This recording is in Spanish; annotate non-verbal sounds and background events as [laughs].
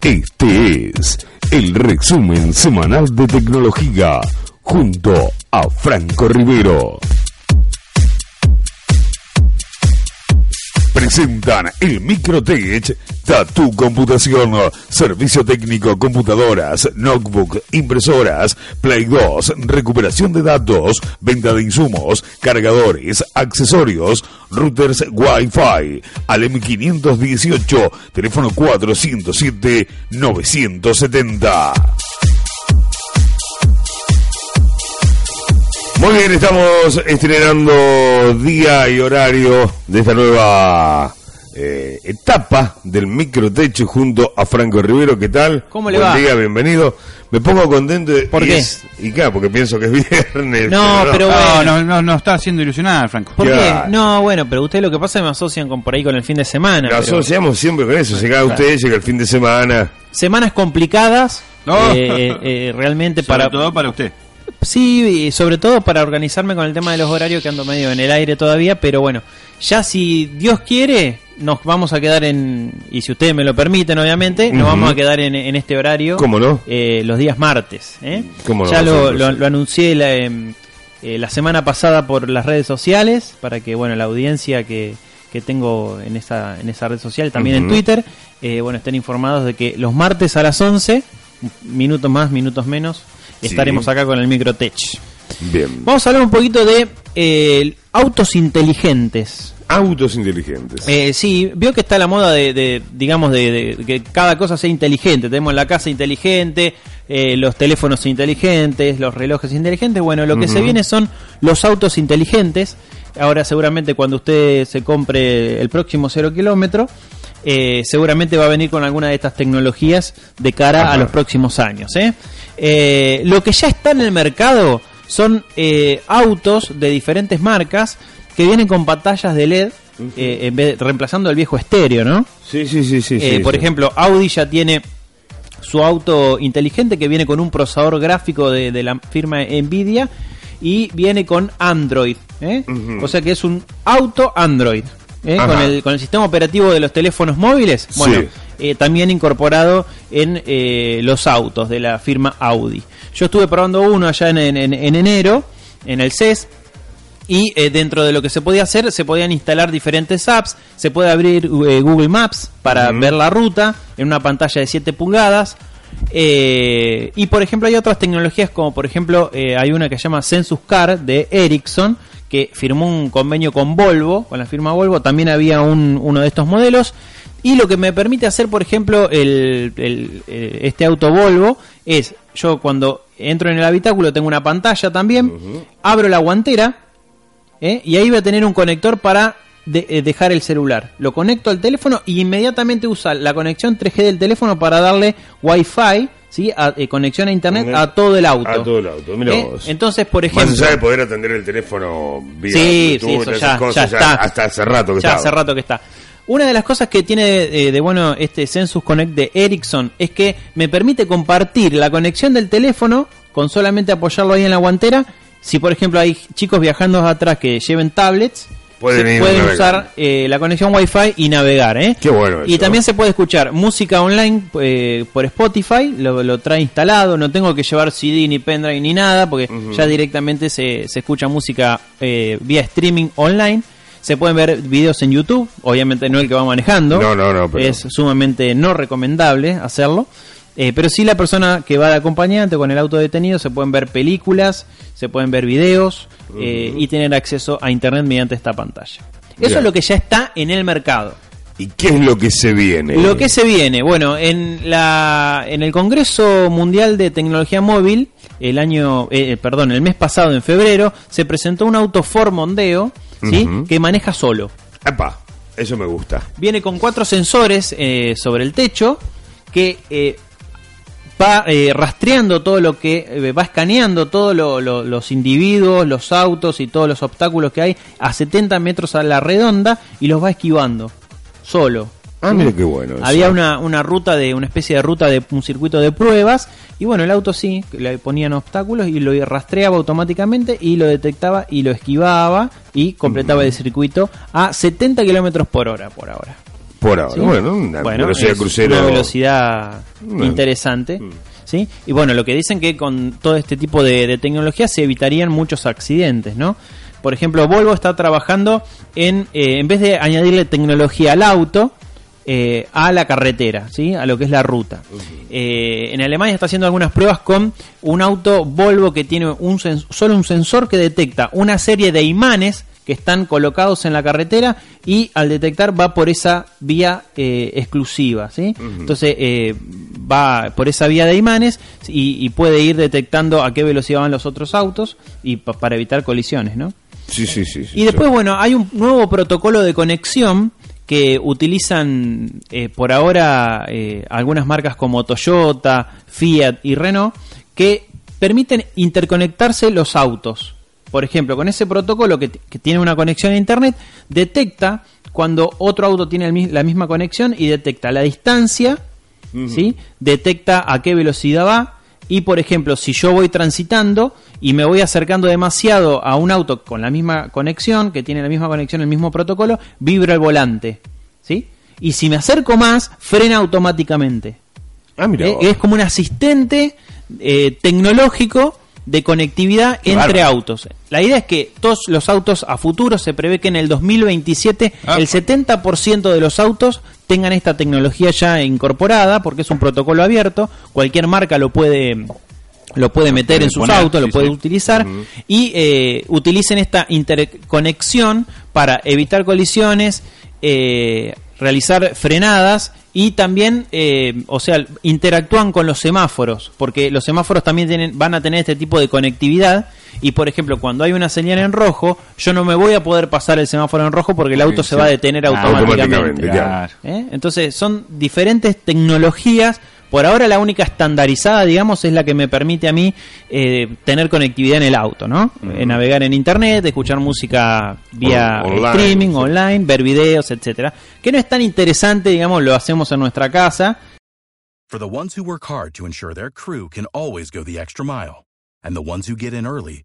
Este es el resumen semanal de tecnología junto a Franco Rivero. Presentan el Microtech Tattoo Computación, servicio técnico, computadoras, notebook, impresoras, Play 2, recuperación de datos, venta de insumos, cargadores, accesorios, routers Wi-Fi, al M518, teléfono 407 970. Muy bien, estamos estrenando día y horario de esta nueva eh, etapa del microtecho junto a Franco Rivero. ¿Qué tal? ¿Cómo le Buen va? día, bienvenido. Me pongo contento. de- ¿Por y qué? es- y claro, porque pienso que es [laughs] viernes. No, pero No, bueno. no, no, no está haciendo ilusionar, Franco. ¿Por Claro. qué? No, bueno, pero ustedes lo que pasa es que me asocian con por ahí con el fin de semana. Lo pero asociamos siempre con eso. Llega Claro. usted, llega el fin de semana. Semanas complicadas, No. eh, eh, realmente [laughs] Sobre para... todo para usted. Sí, y sobre todo para organizarme con el tema de los horarios que ando medio en el aire todavía, pero bueno, ya si Dios quiere, nos vamos a quedar en, y si ustedes me lo permiten obviamente, nos vamos a quedar en, en este horario. ¿Cómo no? eh, los días martes. ¿eh? ¿Cómo no? ya lo, lo- anuncié la, em, eh, la semana pasada por las redes sociales, para que bueno la audiencia que, que tengo en esa, en esa red social, también en. Twitter, eh, bueno estén informados de que los martes a las 11, minutos más, minutos menos, Sí. estaremos acá con el Microtech. Bien. Vamos a hablar un poquito de eh, autos inteligentes. Autos inteligentes. Eh, sí, vio que está la moda de, de, digamos, de, de que cada cosa sea inteligente. Tenemos la casa inteligente, eh, los teléfonos inteligentes, los relojes inteligentes. Bueno, lo que se viene son los autos inteligentes. Ahora seguramente cuando usted se compre el próximo cero kilómetro, eh, seguramente va a venir con alguna de estas tecnologías de cara Ajá. a los próximos años. ¿eh? Eh, lo que ya está en el mercado son autos de diferentes marcas que vienen con pantallas de LED en vez de- reemplazando el viejo estéreo, ¿no? Sí, sí, sí, sí. Sí, por sí. ejemplo, Audi ya tiene su auto inteligente que viene con un procesador gráfico de, de la firma Nvidia y viene con Android. ¿eh? O sea que es un auto Android. ¿Eh? Con, el, con el sistema operativo de los teléfonos móviles. Bueno, Sí. eh, también incorporado en eh, los autos de la firma Audi. Yo estuve probando uno allá en, en- en enero, en el CES, y eh, dentro de lo que se podía hacer, se podían instalar diferentes apps, se puede abrir eh, Google Maps para ver la ruta en una pantalla de 7 pulgadas. eh, y por ejemplo hay otras tecnologías como por ejemplo hay una que se llama Census Car de Ericsson que firmó un convenio con Volvo, con la firma Volvo, también había un- uno de estos modelos. Y lo que me permite hacer, por ejemplo, el, el- eh, este auto Volvo es, yo cuando entro en el habitáculo tengo una pantalla también, abro la guantera, ¿eh? y ahí voy a tener un conector para de- eh, dejar el celular. Lo conecto al teléfono y inmediatamente usa la conexión 3G del teléfono para darle Wi-Fi, ¿sí? A- eh, conexión a internet a todo el auto. A todo el auto. Mirá ¿Eh? vos. Entonces, por Más ejemplo... allá de poder atender el teléfono vía Sí, sí, eso ya, cosas, ya está. Hasta hace rato que ya estaba. hace rato que está. Una de las cosas que tiene eh, de bueno este Census Connect de Ericsson es que me permite compartir la conexión del teléfono con solamente apoyarlo ahí en la guantera. Si por ejemplo hay chicos viajando atrás que lleven tablets, Pueden se pueden usar eh, la conexión Wi-Fi y navegar. ¿eh? Qué bueno Y también se puede escuchar música online eh, por Spotify, lo, lo trae instalado, no tengo que llevar CD ni pendrive ni nada, porque ya directamente se, se escucha música eh, vía streaming online. Se pueden ver videos en YouTube, obviamente no el que va manejando, No, no, no, pero- es sumamente no recomendable hacerlo. Eh, pero sí la persona que va de acompañante con el auto detenido se pueden ver películas, se pueden ver videos eh, y tener acceso a internet mediante esta pantalla. Eso Bien. es lo que ya está en el mercado. ¿Y qué es lo que se viene? Lo que se viene, bueno, en la en el Congreso Mundial de Tecnología Móvil, el año, eh, perdón, el mes pasado en febrero, se presentó un auto Ford Mondeo, ¿sí? Que maneja solo. Epa. Eso me gusta. Viene con cuatro sensores sobre el techo que va eh, rastreando todo lo que eh, va escaneando todos lo- lo- los individuos, los autos y todos los obstáculos que hay a 70 metros a la redonda y los va esquivando solo. Ah, mira qué bueno. eso. Había una, una ruta de una especie de ruta de un circuito de pruebas y bueno, el auto sí, que le ponían obstáculos y lo rastreaba automáticamente y lo detectaba y lo esquivaba y completaba el circuito a 70 kilómetros por hora por ahora. Por ahora. ¿sí? Bueno, una Bueno, velocidad crucero. Una velocidad Bueno. interesante. ¿sí? Y bueno, lo que dicen que con todo este tipo de, de tecnología se evitarían muchos accidentes, ¿no? Por ejemplo, Volvo está trabajando en, eh, en vez de añadirle tecnología al auto, eh, a la carretera, ¿sí? a lo que es la ruta. Eh, en Alemania está haciendo algunas pruebas con un auto Volvo que tiene un solo un sensor que detecta una serie de imanes que están colocados en la carretera y al detectar va por esa vía eh, exclusiva, ¿sí? Entonces eh, va por esa vía de imanes y, y puede ir detectando a qué velocidad van los otros autos y pa- para evitar colisiones, ¿no? Sí, sí, sí. sí, Y después, bueno, hay un nuevo protocolo de conexión que utilizan eh, por ahora eh, algunas marcas como Toyota, Fiat y Renault que permiten interconectarse los autos. Por ejemplo, con ese protocolo que, tiene una conexión a Internet, detecta cuando otro auto tiene el la misma conexión y detecta la distancia, ¿sí? detecta a qué velocidad va y, por ejemplo, si yo voy transitando y me voy acercando demasiado a un auto con la misma conexión, que tiene la misma conexión, el mismo protocolo, vibra el volante. ¿sí? Y si me acerco más, frena automáticamente. Ah, mira. Eh, es como un asistente eh, tecnológico de conectividad Qué entre bárbaro. autos. La idea es que todos los autos a futuro se prevé que en el 2027 Ah. el 70% de los autos tengan esta tecnología ya incorporada porque es un protocolo abierto, cualquier marca lo puede lo puede meter en sus poner, autos, lo puede sí. utilizar y eh, utilicen esta interconexión para evitar colisiones, eh, realizar frenadas y también, eh, o sea, interactúan con los semáforos, porque los semáforos también tienen, van a tener este tipo de conectividad y, por ejemplo, cuando hay una señal en rojo, yo no me voy a poder pasar el semáforo en rojo porque el auto se sí. va a detener Ah, automáticamente. automáticamente, claro. ¿Eh? Entonces son diferentes tecnologías. Por ahora la única estandarizada, digamos, es la que me permite a mí eh, tener conectividad en el auto, ¿no? Eh, navegar en internet, escuchar música vía online, streaming, sí. online, ver videos, etcétera. Que no es tan interesante, digamos, lo hacemos en nuestra casa. For the ones who work hard to ensure their crew can always go the extra mile, and the ones who get in early